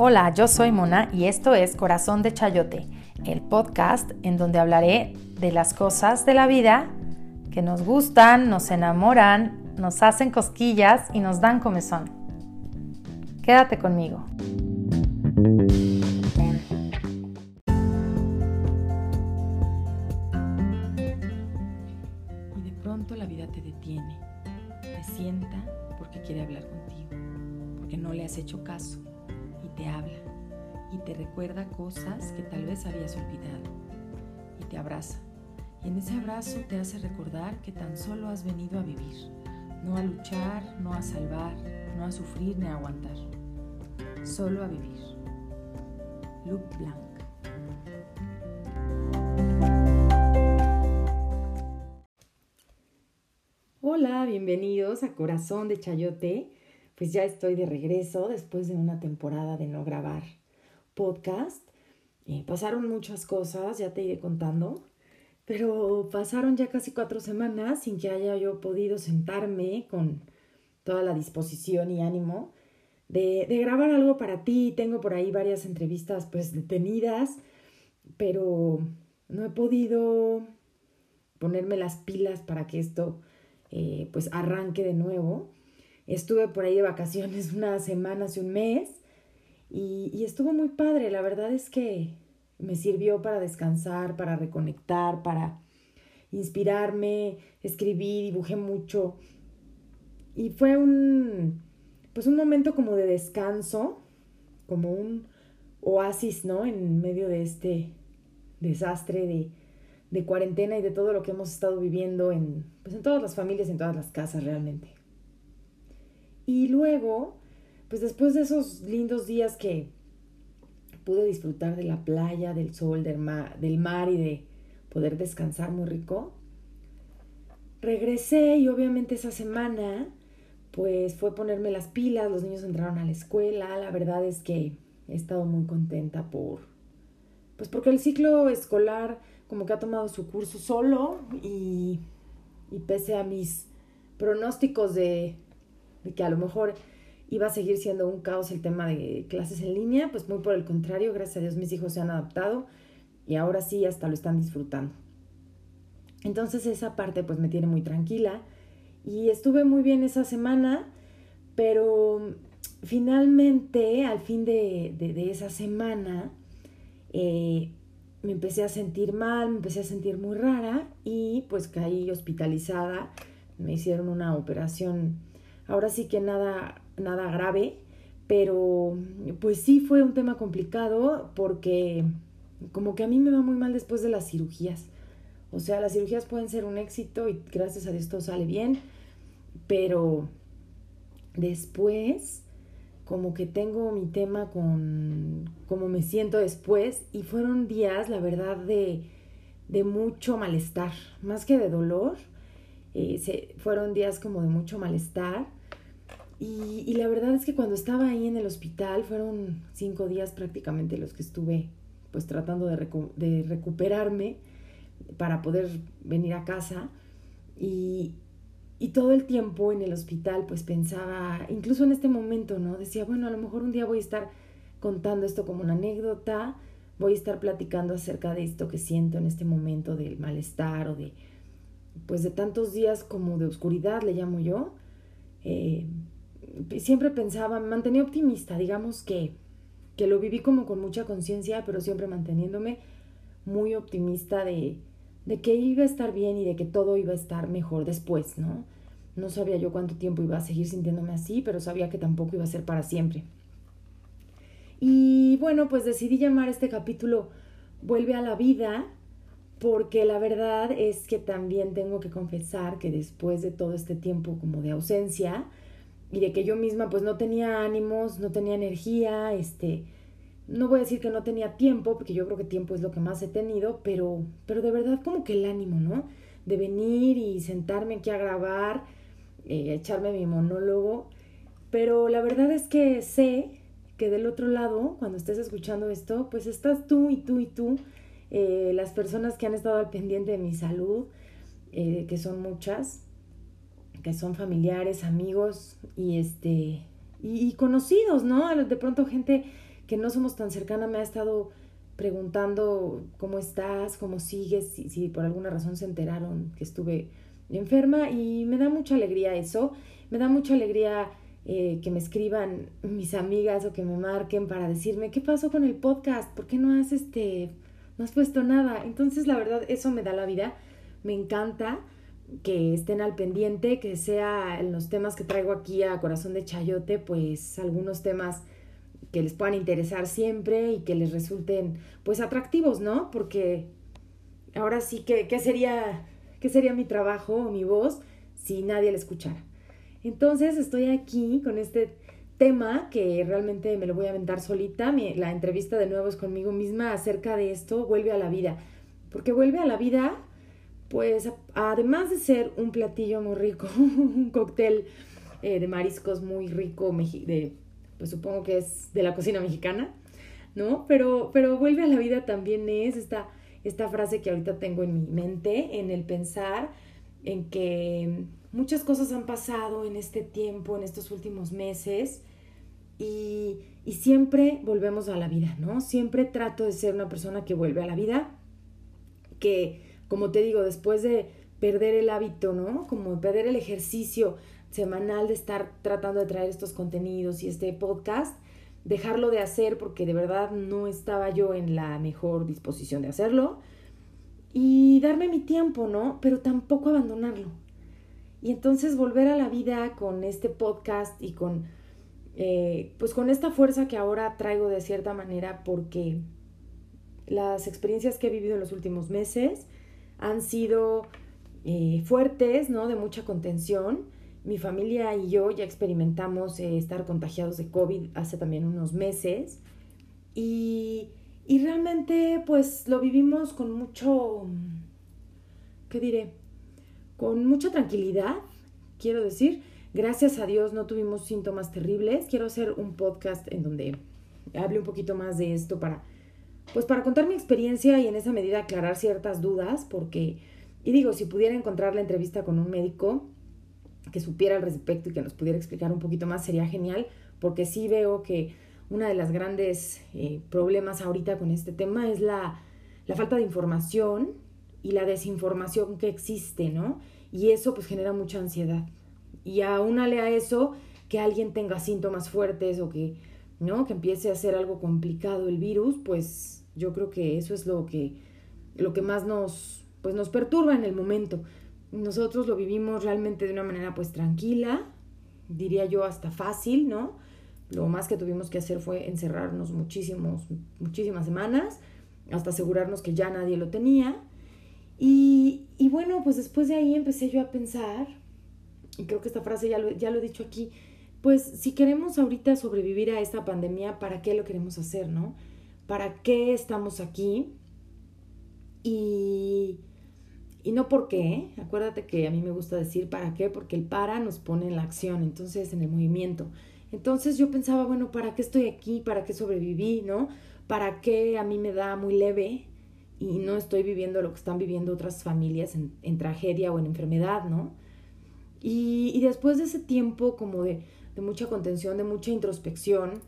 Hola, yo soy Mona y esto es Corazón de Chayote, el podcast en donde hablaré de las cosas de la vida que nos gustan, nos enamoran, nos hacen cosquillas y nos dan comezón. Quédate conmigo. Y de pronto la vida te detiene, te sienta porque quiere hablar contigo, porque no le has hecho caso habla y te recuerda cosas que tal vez habías olvidado y te abraza. Y en ese abrazo te hace recordar que tan solo has venido a vivir, no a luchar, no a salvar, no a sufrir ni a aguantar, solo a vivir. Luc Blanc. Hola, bienvenidos a Corazón de Chayote. Pues ya estoy de regreso después de una temporada de no grabar podcast. Eh, pasaron muchas cosas, ya te iré contando, pero pasaron ya casi cuatro semanas sin que haya yo podido sentarme con toda la disposición y ánimo de, grabar algo para ti. Tengo por ahí varias entrevistas pues detenidas, pero no he podido ponerme las pilas para que esto eh, pues arranque de nuevo. Estuve por ahí de vacaciones una semana, hace un mes, y, y estuvo muy padre. La verdad es que me sirvió para descansar, para reconectar, para inspirarme, escribí, dibujé mucho. Y fue un, pues un momento como de descanso, como un oasis, ¿no? En medio de este desastre de, de cuarentena y de todo lo que hemos estado viviendo en, pues en todas las familias, en todas las casas realmente. Y luego, pues después de esos lindos días que pude disfrutar de la playa, del sol, del mar, del mar y de poder descansar muy rico, regresé y obviamente esa semana pues fue ponerme las pilas, los niños entraron a la escuela, la verdad es que he estado muy contenta por, pues porque el ciclo escolar como que ha tomado su curso solo y, y pese a mis pronósticos de, de que a lo mejor iba a seguir siendo un caos el tema de clases en línea, pues muy por el contrario, gracias a Dios mis hijos se han adaptado y ahora sí hasta lo están disfrutando. Entonces esa parte pues me tiene muy tranquila y estuve muy bien esa semana, pero finalmente al fin de, de, esa semana eh, me empecé a sentir mal, me empecé a sentir muy rara y pues caí hospitalizada, me hicieron una operación, ahora sí que nada nada grave, pero pues sí fue un tema complicado porque como que a mí me va muy mal después de las cirugías. O sea, las cirugías pueden ser un éxito y gracias a Dios todo sale bien, pero después como que tengo mi tema con cómo me siento después y fueron días, la verdad, de, de mucho malestar, más que de dolor, eh, se, fueron días como de mucho malestar y, y, la verdad es que cuando estaba ahí en el hospital, fueron cinco días prácticamente los que estuve pues tratando de, de recuperarme para poder venir a casa. Y, y todo el tiempo en el hospital pues pensaba, incluso en este momento, ¿no? Decía, bueno, a lo mejor un día voy a estar contando esto como una anécdota, voy a estar platicando acerca de esto que siento en este momento del malestar o de, pues de tantos días como de oscuridad, le llamo yo. Eh, siempre pensaba, me mantenía optimista, digamos que, que lo viví como con mucha conciencia, pero siempre manteniéndome muy optimista de, de que iba a estar bien y de que todo iba a estar mejor después, ¿no? No sabía yo cuánto tiempo iba a seguir sintiéndome así, pero sabía que tampoco iba a ser para siempre. Y bueno, pues decidí llamar este capítulo Vuelve a la vida, porque la verdad es que también tengo que confesar que después de todo este tiempo como de ausencia, y de que yo misma pues no tenía ánimos, no tenía energía, este, no voy a decir que no tenía tiempo, porque yo creo que tiempo es lo que más he tenido, pero, pero de verdad como que el ánimo, ¿no? De venir y sentarme aquí a grabar, eh, echarme mi monólogo, pero la verdad es que sé que del otro lado, cuando estés escuchando esto, pues estás tú y tú y tú, eh, las personas que han estado al pendiente de mi salud, eh, que son muchas, son familiares, amigos y este y, conocidos, ¿no? De pronto gente que no somos tan cercanas me ha estado preguntando cómo estás, cómo sigues, si, si por alguna razón se enteraron que estuve enferma y me da mucha alegría eso, me da mucha alegría eh, que me escriban mis amigas o que me marquen para decirme qué pasó con el podcast, por qué no has este, no has puesto nada. Entonces la verdad eso me da la vida, me encanta que estén al pendiente, que sea en los temas que traigo aquí a Corazón de Chayote, pues algunos temas que les puedan interesar siempre y que les resulten pues atractivos, ¿no? Porque ahora sí que, ¿qué sería, sería mi trabajo o mi voz si nadie la escuchara? Entonces estoy aquí con este tema que realmente me lo voy a aventar solita. la entrevista de nuevo es conmigo misma acerca de esto, vuelve a la vida. Porque vuelve a la vida, pues además de ser un platillo muy rico, un cóctel eh, de mariscos muy rico, de, pues supongo que es de la cocina mexicana, ¿no? Pero, pero vuelve a la vida también es esta, esta frase que ahorita tengo en mi mente, en el pensar en que muchas cosas han pasado en este tiempo, en estos últimos meses, y, y, siempre volvemos a la vida, ¿no? Siempre trato de ser una persona que vuelve a la vida, que, como te digo, después de perder el hábito, ¿no? Como perder el ejercicio semanal de estar tratando de traer estos contenidos y este podcast, dejarlo de hacer porque de verdad no estaba yo en la mejor disposición de hacerlo y darme mi tiempo, ¿no? Pero tampoco abandonarlo. Y entonces volver a la vida con este podcast y con, eh, pues con esta fuerza que ahora traigo de cierta manera porque las experiencias que he vivido en los últimos meses han sido eh, fuertes, ¿no? De mucha contención. Mi familia y yo ya experimentamos eh, estar contagiados de COVID hace también unos meses y, y realmente pues lo vivimos con mucho, ¿qué diré? con mucha tranquilidad, quiero decir. Gracias a Dios no tuvimos síntomas terribles. Quiero hacer un podcast en donde hable un poquito más de esto para, pues para contar mi experiencia y en esa medida aclarar ciertas dudas, porque, y digo, si pudiera encontrar la entrevista con un médico que supiera al respecto y que nos pudiera explicar un poquito más, sería genial, porque sí veo que una de las grandes eh, problemas ahorita con este tema es la, la falta de información y la desinformación que existe, ¿no? Y eso pues genera mucha ansiedad. Y aúnale a eso que alguien tenga síntomas fuertes o que, ¿no? Que empiece a ser algo complicado el virus, pues yo creo que eso es lo que, lo que más nos, pues nos perturba en el momento. Nosotros lo vivimos realmente de una manera pues tranquila, diría yo hasta fácil, ¿no? Lo más que tuvimos que hacer fue encerrarnos muchísimos, muchísimas semanas hasta asegurarnos que ya nadie lo tenía y, y, bueno, pues después de ahí empecé yo a pensar, y creo que esta frase ya lo, ya lo he dicho aquí, pues si queremos ahorita sobrevivir a esta pandemia, ¿para qué lo queremos hacer, no? ¿Para qué estamos aquí? Y, y no por qué, acuérdate que a mí me gusta decir para qué, porque el para nos pone en la acción, entonces en el movimiento. Entonces yo pensaba, bueno, ¿para qué estoy aquí? ¿Para qué sobreviví? ¿No? ¿Para qué a mí me da muy leve? y no estoy viviendo lo que están viviendo otras familias en, tragedia o en enfermedad, ¿no? Y, después de ese tiempo como de, mucha contención, de mucha introspección,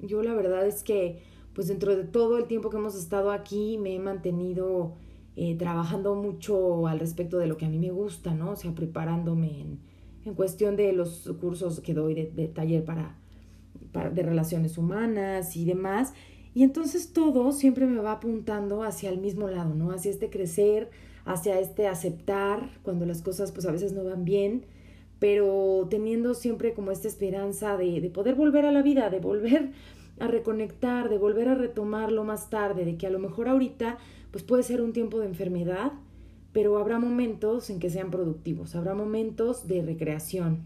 yo la verdad es que pues dentro de todo el tiempo que hemos estado aquí me he mantenido eh, trabajando mucho al respecto de lo que a mí me gusta, ¿no? O sea, preparándome en, en cuestión de los cursos que doy de, de taller para, para, de relaciones humanas y demás. Y entonces todo siempre me va apuntando hacia el mismo lado, ¿no? Hacia este crecer, hacia este aceptar cuando las cosas pues a veces no van bien, pero teniendo siempre como esta esperanza de, de poder volver a la vida, de volver a reconectar, de volver a retomarlo más tarde, de que a lo mejor ahorita pues puede ser un tiempo de enfermedad, pero habrá momentos en que sean productivos, habrá momentos de recreación.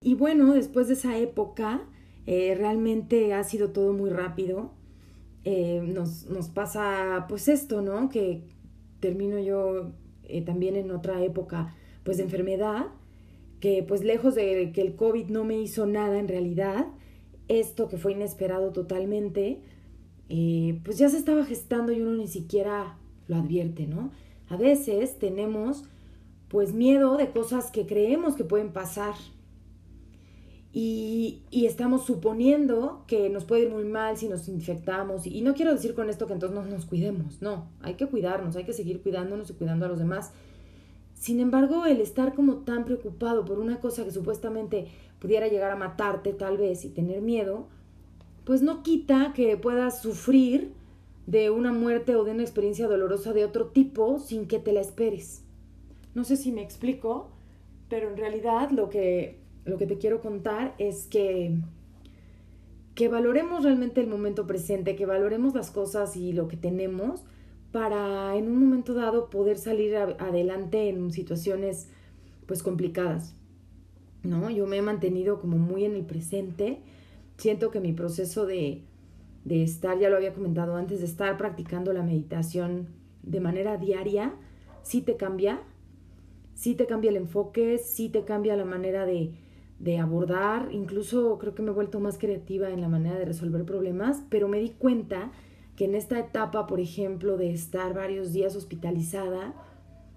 Y bueno, después de esa época, eh, realmente ha sido todo muy rápido. Eh, nos, nos, pasa pues esto, ¿no? Que termino yo eh, también en otra época pues de enfermedad, que pues lejos de que el COVID no me hizo nada en realidad, esto que fue inesperado totalmente, eh, pues ya se estaba gestando y uno ni siquiera lo advierte, ¿no? A veces tenemos pues miedo de cosas que creemos que pueden pasar. y, estamos suponiendo que nos puede ir muy mal si nos infectamos. Y, no quiero decir con esto que entonces no nos cuidemos, no, hay que cuidarnos, hay que seguir cuidándonos y cuidando a los demás. Sin embargo, el estar como tan preocupado por una cosa que supuestamente pudiera llegar a matarte tal vez y tener miedo, pues no quita que puedas sufrir de una muerte o de una experiencia dolorosa de otro tipo sin que te la esperes. No sé si me explico, pero en realidad lo que lo que te quiero contar es que, que valoremos realmente el momento presente, que valoremos las cosas y lo que tenemos para en un momento dado poder salir adelante en situaciones pues complicadas. ¿No? Yo me he mantenido como muy en el presente. Siento que mi proceso de, de estar, ya lo había comentado antes, de estar practicando la meditación de manera diaria, sí te cambia, sí te cambia el enfoque, sí te cambia la manera de, de abordar, incluso creo que me he vuelto más creativa en la manera de resolver problemas, pero me di cuenta que en esta etapa, por ejemplo, de estar varios días hospitalizada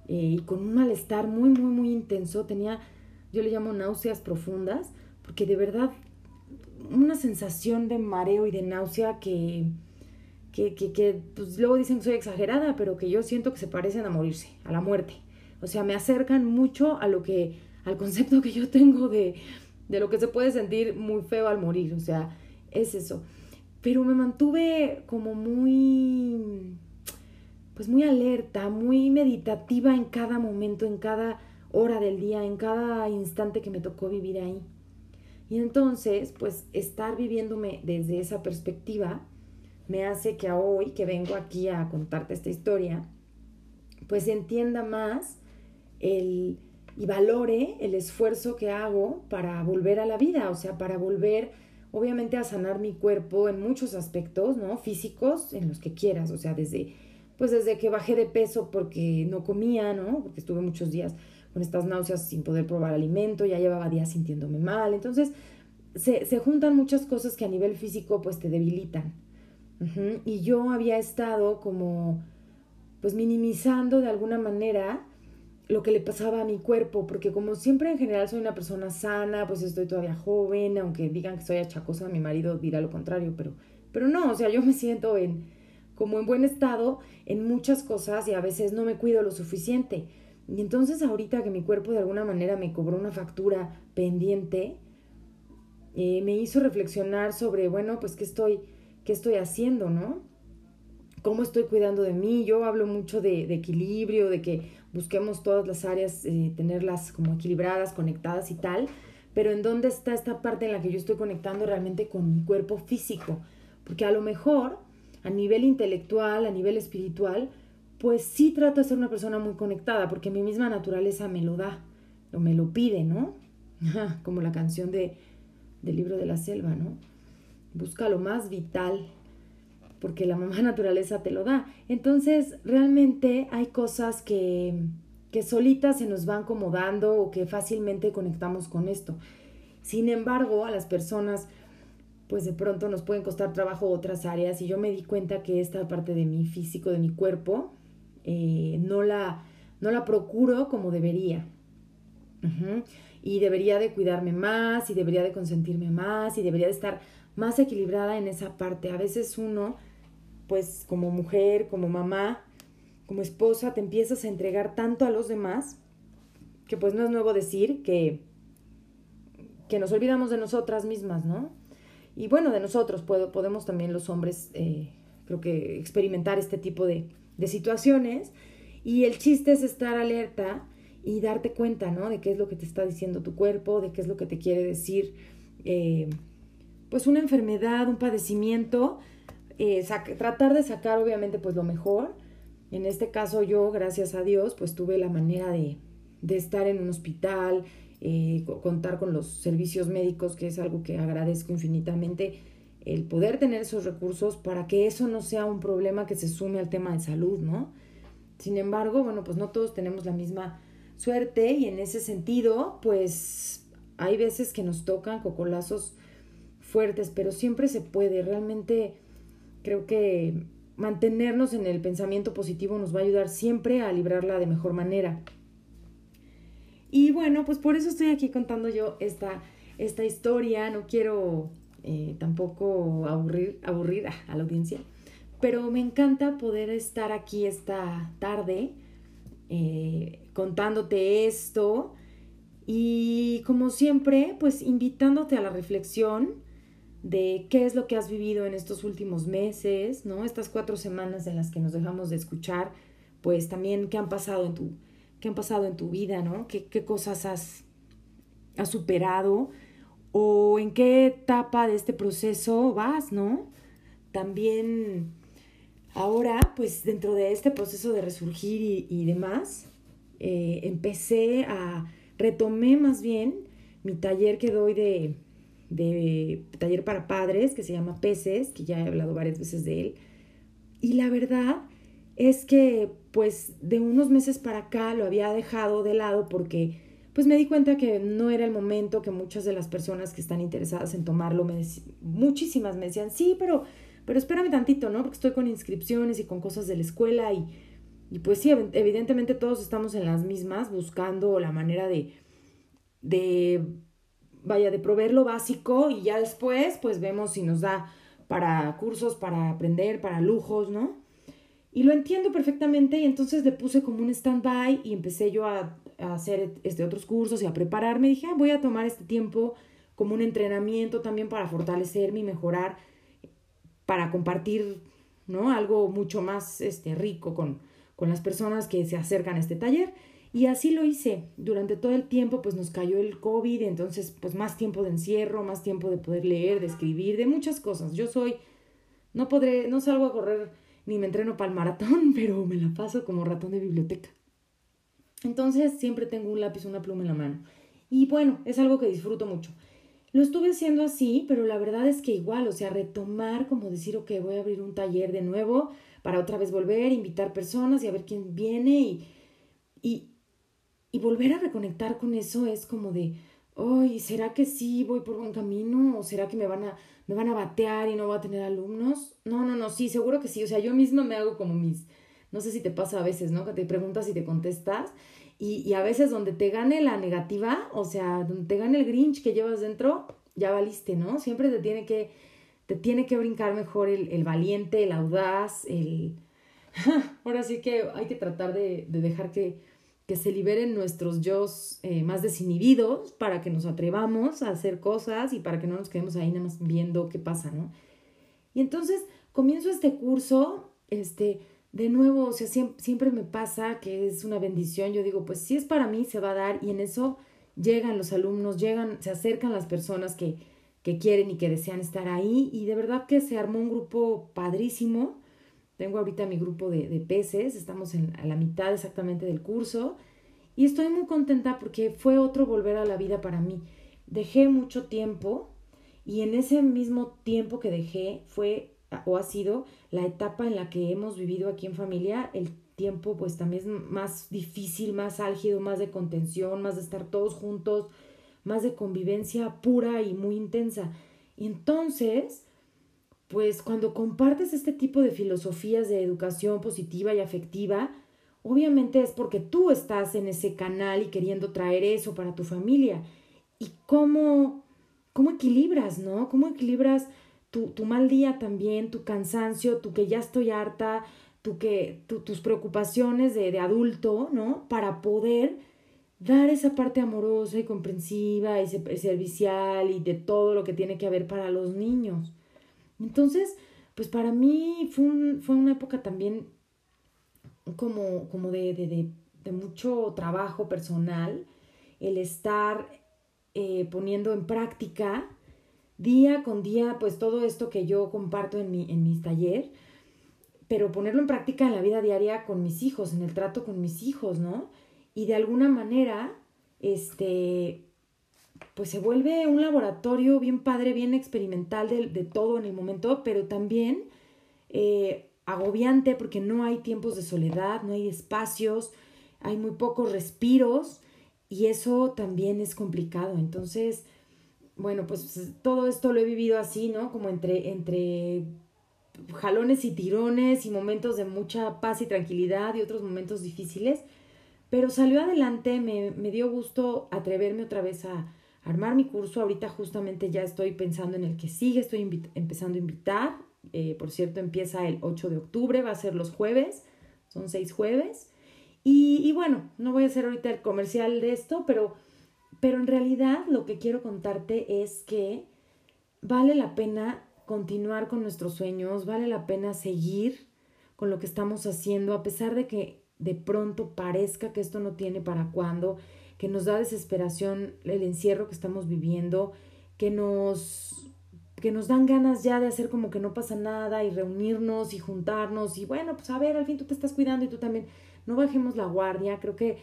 eh, y con un malestar muy, muy, muy intenso, tenía, yo le llamo náuseas profundas, porque de verdad una sensación de mareo y de náusea que, que, que, que pues luego dicen que soy exagerada, pero que yo siento que se parecen a morirse, a la muerte. O sea, me acercan mucho a lo que al concepto que yo tengo de, de lo que se puede sentir muy feo al morir, o sea, es eso. Pero me mantuve como muy, pues muy alerta, muy meditativa en cada momento, en cada hora del día, en cada instante que me tocó vivir ahí. Y entonces, pues estar viviéndome desde esa perspectiva me hace que hoy que vengo aquí a contarte esta historia, pues entienda más el, y valore el esfuerzo que hago para volver a la vida, o sea, para volver obviamente a sanar mi cuerpo en muchos aspectos, ¿no? Físicos, en los que quieras, o sea, desde pues desde que bajé de peso porque no comía, ¿no? Porque estuve muchos días con estas náuseas sin poder probar alimento, ya llevaba días sintiéndome mal, entonces se, se juntan muchas cosas que a nivel físico pues te debilitan. Y yo había estado como pues minimizando de alguna manera lo que le pasaba a mi cuerpo, porque como siempre en general soy una persona sana, pues estoy todavía joven, aunque digan que soy achacosa, mi marido dirá lo contrario, pero, pero no, o sea, yo me siento en, como en buen estado en muchas cosas y a veces no me cuido lo suficiente. Y entonces ahorita que mi cuerpo de alguna manera me cobró una factura pendiente, eh, me hizo reflexionar sobre, bueno, pues qué estoy, qué estoy haciendo, ¿no? ¿Cómo estoy cuidando de mí? Yo hablo mucho de, de equilibrio, de que busquemos todas las áreas, eh, tenerlas como equilibradas, conectadas y tal, pero en dónde está esta parte en la que yo estoy conectando realmente con mi cuerpo físico, porque a lo mejor a nivel intelectual, a nivel espiritual, pues sí trato de ser una persona muy conectada, porque mi misma naturaleza me lo da, o me lo pide, ¿no? Como la canción de, del libro de la selva, ¿no? Busca lo más vital, porque la mamá naturaleza te lo da. Entonces, realmente hay cosas que, que solitas se nos van como dando o que fácilmente conectamos con esto. Sin embargo, a las personas, pues de pronto nos pueden costar trabajo otras áreas y yo me di cuenta que esta parte de mi físico, de mi cuerpo, eh, no, la, no la procuro como debería. Y debería de cuidarme más y debería de consentirme más y debería de estar más equilibrada en esa parte. A veces uno pues como mujer, como mamá, como esposa, te empiezas a entregar tanto a los demás, que pues no es nuevo decir que, que nos olvidamos de nosotras mismas, ¿no? Y bueno, de nosotros podemos también los hombres, eh, creo que experimentar este tipo de, de situaciones. Y el chiste es estar alerta y darte cuenta, ¿no? De qué es lo que te está diciendo tu cuerpo, de qué es lo que te quiere decir, eh, pues una enfermedad, un padecimiento, eh, tratar de sacar obviamente pues lo mejor. En este caso yo, gracias a Dios, pues tuve la manera de, de estar en un hospital, eh, contar con los servicios médicos, que es algo que agradezco infinitamente, el poder tener esos recursos para que eso no sea un problema que se sume al tema de salud, ¿no? Sin embargo, bueno, pues no todos tenemos la misma suerte y en ese sentido, pues hay veces que nos tocan cocolazos fuertes, pero siempre se puede, realmente Creo que mantenernos en el pensamiento positivo nos va a ayudar siempre a librarla de mejor manera. Y bueno, pues por eso estoy aquí contando yo esta, esta historia, no quiero eh, tampoco aburrir, aburrir a la audiencia, pero me encanta poder estar aquí esta tarde eh, contándote esto y como siempre, pues invitándote a la reflexión de qué es lo que has vivido en estos últimos meses, ¿no? Estas cuatro semanas en las que nos dejamos de escuchar, pues también qué han pasado en tu, qué han pasado en tu vida, ¿no? ¿Qué, qué cosas has, has superado? ¿O en qué etapa de este proceso vas, ¿no? También ahora, pues dentro de este proceso de resurgir y, demás, eh, empecé a, retomé más bien mi taller que doy de, de taller para padres, que se llama Peces, que ya he hablado varias veces de él. Y la verdad es que pues de unos meses para acá lo había dejado de lado porque pues me di cuenta que no era el momento, que muchas de las personas que están interesadas en tomarlo, me muchísimas me decían, sí, pero, pero espérame tantito, ¿no? Porque estoy con inscripciones y con cosas de la escuela y, y pues sí, evidentemente todos estamos en las mismas buscando la manera de, de, vaya, de proveer lo básico y ya después pues vemos si nos da para cursos, para aprender, para lujos, ¿no? Y lo entiendo perfectamente y entonces le puse como un stand-by y empecé yo a, hacer este, otros cursos y a prepararme. Dije, ah, voy a tomar este tiempo como un entrenamiento también para fortalecerme y mejorar, para compartir, ¿no? Algo mucho más este, rico con, con las personas que se acercan a este taller. Y así lo hice. Durante todo el tiempo pues nos cayó el COVID, entonces pues más tiempo de encierro, más tiempo de poder leer, de escribir, de muchas cosas. Yo soy, no podré, no salgo a correr ni me entreno para el maratón, pero me la paso como ratón de biblioteca. Entonces siempre tengo un lápiz, una pluma en la mano. Y bueno, es algo que disfruto mucho. Lo estuve haciendo así, pero la verdad es que igual, o sea, retomar, como decir, ok, voy a abrir un taller de nuevo para otra vez volver, invitar personas y a ver quién viene y, y, y volver a reconectar con eso es como de, ay, ¿será que sí voy por buen camino? ¿O será que me van a, me van a batear y no voy a tener alumnos? No, no, no, sí, seguro que sí. O sea, yo misma me hago como mis, no sé si te pasa a veces, ¿no? Que te preguntas y te contestas. Y, y a veces donde te gane la negativa, o sea, donde te gane el grinch que llevas dentro, ya valiste, ¿no? Siempre te tiene que, te tiene que brincar mejor el, el valiente, el audaz, el... Ahora sí que hay que tratar de, de dejar que que se liberen nuestros yo eh, más desinhibidos para que nos atrevamos a hacer cosas y para que no nos quedemos ahí nada más viendo qué pasa, ¿no? Y entonces comienzo este curso, este, de nuevo, o sea, siempre, siempre me pasa que es una bendición, yo digo, pues si es para mí, se va a dar. Y en eso llegan los alumnos, llegan, se acercan las personas que, que quieren y que desean estar ahí. Y de verdad que se armó un grupo padrísimo tengo ahorita mi grupo de, de peces, estamos en, a la mitad exactamente del curso y estoy muy contenta porque fue otro volver a la vida para mí. Dejé mucho tiempo y en ese mismo tiempo que dejé fue o ha sido la etapa en la que hemos vivido aquí en familia, el tiempo pues también es más difícil, más álgido, más de contención, más de estar todos juntos, más de convivencia pura y muy intensa. Y entonces, pues cuando compartes este tipo de filosofías de educación positiva y afectiva, obviamente es porque tú estás en ese canal y queriendo traer eso para tu familia. ¿Y cómo, cómo equilibras, no? ¿Cómo equilibras tu, tu mal día también, tu cansancio, tu que ya estoy harta, tu que, tus preocupaciones de, de adulto, ¿no? Para poder dar esa parte amorosa y comprensiva y servicial y de todo lo que tiene que haber para los niños. Entonces, pues para mí fue, fue una época también como, como de, de, de, mucho trabajo personal, el estar eh, poniendo en práctica día con día, pues todo esto que yo comparto en mi, en mis taller, pero ponerlo en práctica en la vida diaria con mis hijos, en el trato con mis hijos, ¿no? Y de alguna manera, este, pues se vuelve un laboratorio bien padre, bien experimental de, todo en el momento, pero también eh, agobiante porque no hay tiempos de soledad, no hay espacios, hay muy pocos respiros y eso también es complicado. Entonces, bueno, pues todo esto lo he vivido así, ¿no? Como entre, entre jalones y tirones y momentos de mucha paz y tranquilidad y otros momentos difíciles, pero salió adelante, me, me dio gusto atreverme otra vez a, armar mi curso. Ahorita justamente ya estoy pensando en el que sigue, estoy empezando a invitar. Eh, por cierto, empieza el 8 de octubre, va a ser los jueves, son seis jueves. Y, bueno, no voy a hacer ahorita el comercial de esto, pero, pero en realidad lo que quiero contarte es que vale la pena continuar con nuestros sueños, vale la pena seguir con lo que estamos haciendo, a pesar de que de pronto parezca que esto no tiene para cuándo, que nos da desesperación el encierro que estamos viviendo, que nos que nos dan ganas ya de hacer como que no pasa nada y reunirnos y juntarnos y bueno, pues a ver, al fin tú te estás cuidando y tú también. No bajemos la guardia, creo que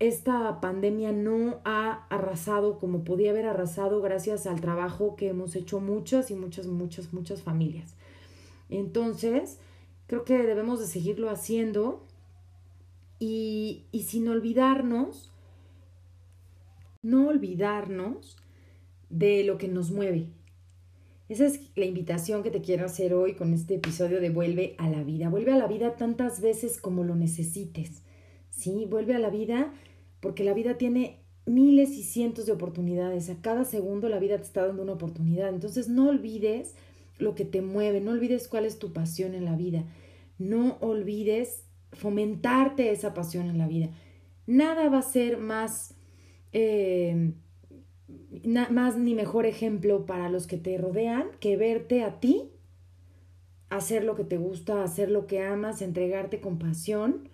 esta pandemia no ha arrasado como podía haber arrasado gracias al trabajo que hemos hecho muchas y muchas, muchas, muchas familias. Entonces, creo que debemos de seguirlo haciendo y, y sin olvidarnos, no olvidarnos de lo que nos mueve. Esa es la invitación que te quiero hacer hoy con este episodio de Vuelve a la vida. Vuelve a la vida tantas veces como lo necesites. ¿Sí? Vuelve a la vida porque la vida tiene miles y cientos de oportunidades. A cada segundo la vida te está dando una oportunidad. Entonces no olvides lo que te mueve, no olvides cuál es tu pasión en la vida. No olvides fomentarte esa pasión en la vida. Nada va a ser más, eh, más ni mejor ejemplo para los que te rodean que verte a ti hacer lo que te gusta, hacer lo que amas, entregarte con pasión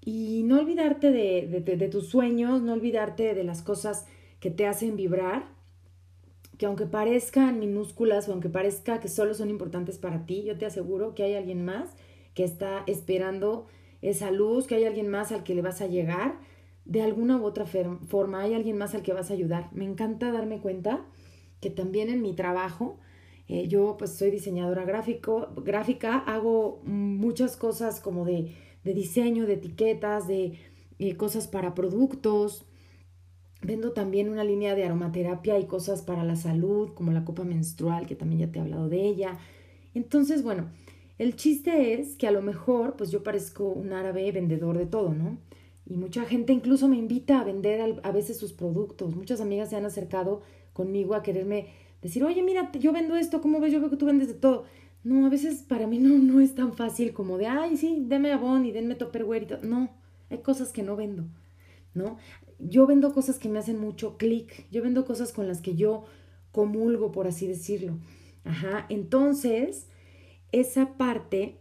y no olvidarte de, de, tus sueños, no olvidarte de las cosas que te hacen vibrar, que aunque parezcan minúsculas o aunque parezca que solo son importantes para ti, yo te aseguro que hay alguien más que está esperando esa luz, que hay alguien más al que le vas a llegar de alguna u otra forma, hay alguien más al que vas a ayudar. Me encanta darme cuenta que también en mi trabajo, eh, yo pues soy diseñadora gráfico, gráfica, hago muchas cosas como de de diseño, de etiquetas, de eh, cosas para productos. Vendo también una línea de aromaterapia y cosas para la salud, como la copa menstrual, que también ya te he hablado de ella. Entonces, bueno, el chiste es que a lo mejor, pues yo parezco un árabe vendedor de todo, ¿no? Y mucha gente incluso me invita a vender a veces sus productos. Muchas amigas se han acercado conmigo a quererme decir, oye, mira, yo vendo esto, ¿cómo ves? Yo veo que tú vendes de todo. No, a veces para mí no, no es tan fácil como de, ay, sí, deme Avon y denme Tupperware y. No, hay cosas que no vendo, ¿no? Yo vendo cosas que me hacen mucho clic, yo vendo cosas con las que yo comulgo, por así decirlo. Ajá, entonces, esa parte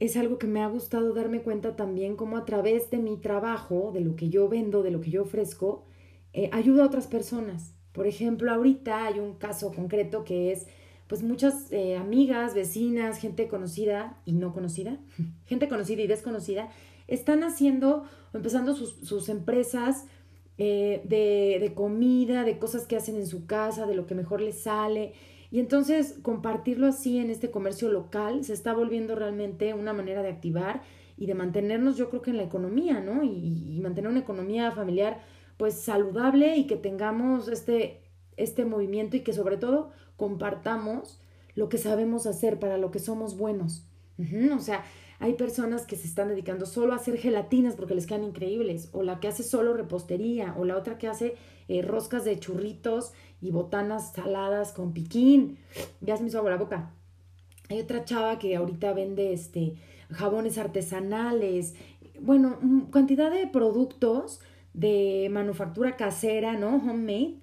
es algo que me ha gustado darme cuenta también como a través de mi trabajo, de lo que yo vendo, de lo que yo ofrezco, eh, ayudo a otras personas. Por ejemplo, ahorita hay un caso concreto que es pues muchas eh, amigas, vecinas, gente conocida y no conocida, gente conocida y desconocida, están haciendo o empezando sus, sus empresas eh, de, de, comida, de cosas que hacen en su casa, de lo que mejor les sale. Y entonces compartirlo así en este comercio local se está volviendo realmente una manera de activar y de mantenernos, yo creo que en la economía, ¿no? Y, mantener una economía familiar pues saludable y que tengamos este, este movimiento y que sobre todo compartamos lo que sabemos hacer, para lo que somos buenos. o sea, hay personas que se están dedicando solo a hacer gelatinas porque les quedan increíbles, o la que hace solo repostería, o la otra que hace eh, roscas de churritos y botanas saladas con piquín. Ya se me hizo agua la boca. Hay otra chava que ahorita vende este jabones artesanales, bueno, cantidad de productos de manufactura casera, ¿no? Homemade,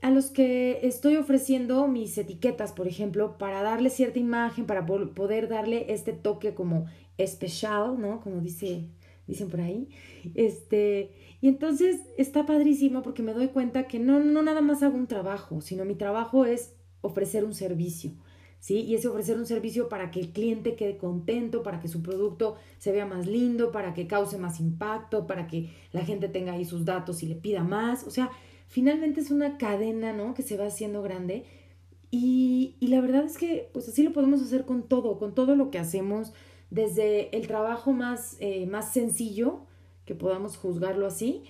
a los que estoy ofreciendo mis etiquetas, por ejemplo, para darle cierta imagen, para poder darle este toque como especial, ¿no? Como dice, dicen por ahí. Este, y entonces está padrísimo porque me doy cuenta que no, no nada más hago un trabajo, sino mi trabajo es ofrecer un servicio. ¿Sí? Y es ofrecer un servicio para que el cliente quede contento, para que su producto se vea más lindo, para que cause más impacto, para que la gente tenga ahí sus datos y le pida más. O sea, finalmente es una cadena, ¿no? Que se va haciendo grande. Y, la verdad es que, pues así lo podemos hacer con todo, con todo lo que hacemos, desde el trabajo más, eh, más sencillo, que podamos juzgarlo así,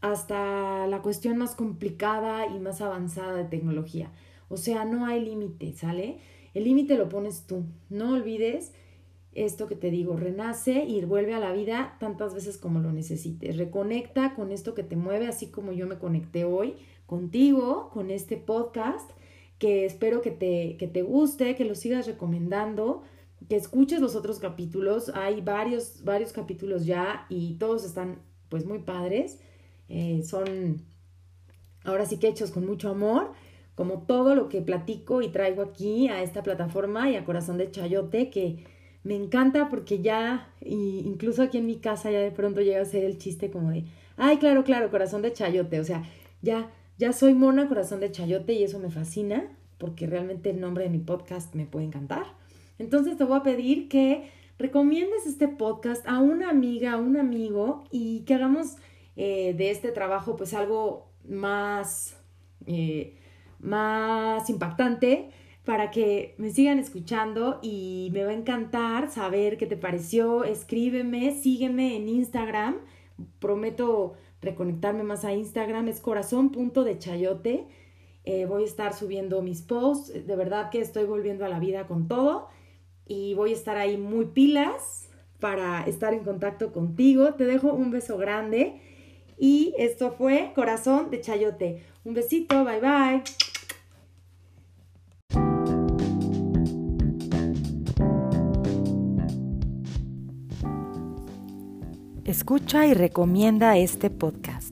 hasta la cuestión más complicada y más avanzada de tecnología. O sea, no hay límite, ¿sale? El límite lo pones tú. No olvides esto que te digo, renace y vuelve a la vida tantas veces como lo necesites. Reconecta con esto que te mueve, así como yo me conecté hoy contigo con este podcast que espero que te, que te guste, que lo sigas recomendando, que escuches los otros capítulos. Hay varios, varios capítulos ya y todos están pues muy padres. Eh, son ahora sí que hechos con mucho amor, como todo lo que platico y traigo aquí a esta plataforma y a Corazón de Chayote, que me encanta porque ya, incluso aquí en mi casa ya de pronto llega a ser el chiste como de, ay, claro, claro, Corazón de Chayote, o sea, ya ya soy Mona Corazón de Chayote y eso me fascina porque realmente el nombre de mi podcast me puede encantar. Entonces te voy a pedir que recomiendes este podcast a una amiga, a un amigo y que hagamos eh, de este trabajo pues algo más, eh, más impactante para que me sigan escuchando y me va a encantar saber qué te pareció. Escríbeme, sígueme en Instagram. Prometo reconectarme más a Instagram, es corazón.dechayote. Eh, voy a estar subiendo mis posts, de verdad que estoy volviendo a la vida con todo y voy a estar ahí muy pilas para estar en contacto contigo. Te dejo un beso grande y esto fue Corazón de Chayote. Un besito, bye bye. Escucha y recomienda este podcast.